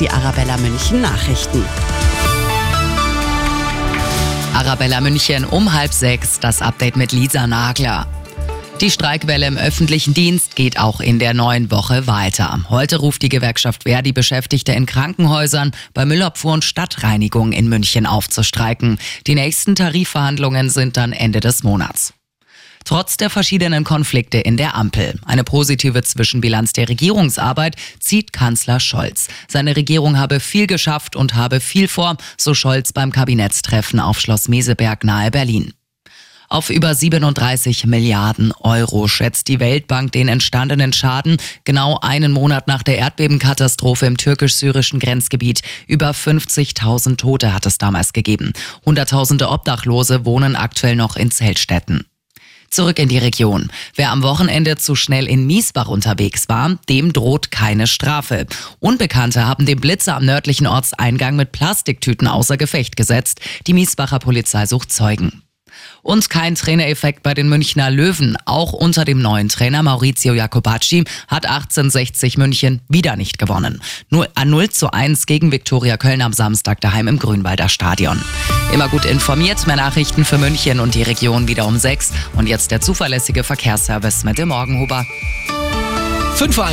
die Arabella München Nachrichten. Arabella München um halb sechs, das Update mit Lisa Nagler. Die Streikwelle im öffentlichen Dienst geht auch in der neuen Woche weiter. Heute ruft die Gewerkschaft Verdi Beschäftigte in Krankenhäusern bei Müllabfuhr und Stadtreinigung in München aufzustreiken. Die nächsten Tarifverhandlungen sind dann Ende des Monats. Trotz der verschiedenen Konflikte in der Ampel. Eine positive Zwischenbilanz der Regierungsarbeit zieht Kanzler Scholz. Seine Regierung habe viel geschafft und habe viel vor, so Scholz beim Kabinettstreffen auf Schloss Meseberg nahe Berlin. Auf über 37 Milliarden Euro schätzt die Weltbank den entstandenen Schaden genau einen Monat nach der Erdbebenkatastrophe im türkisch-syrischen Grenzgebiet. Über 50.000 Tote hat es damals gegeben. Hunderttausende Obdachlose wohnen aktuell noch in Zeltstätten. Zurück in die Region. Wer am Wochenende zu schnell in Miesbach unterwegs war, dem droht keine Strafe. Unbekannte haben den Blitzer am nördlichen Ortseingang mit Plastiktüten außer Gefecht gesetzt. Die Miesbacher Polizei sucht Zeugen. Und kein Trainereffekt bei den Münchner Löwen. Auch unter dem neuen Trainer Maurizio Jacobacci hat 1860 München wieder nicht gewonnen. Nur an 0 zu 1 gegen Viktoria Köln am Samstag daheim im Grünwalder Stadion. Immer gut informiert, mehr Nachrichten für München und die Region wieder um 6. Und jetzt der zuverlässige Verkehrsservice mit dem Morgenhuber. 5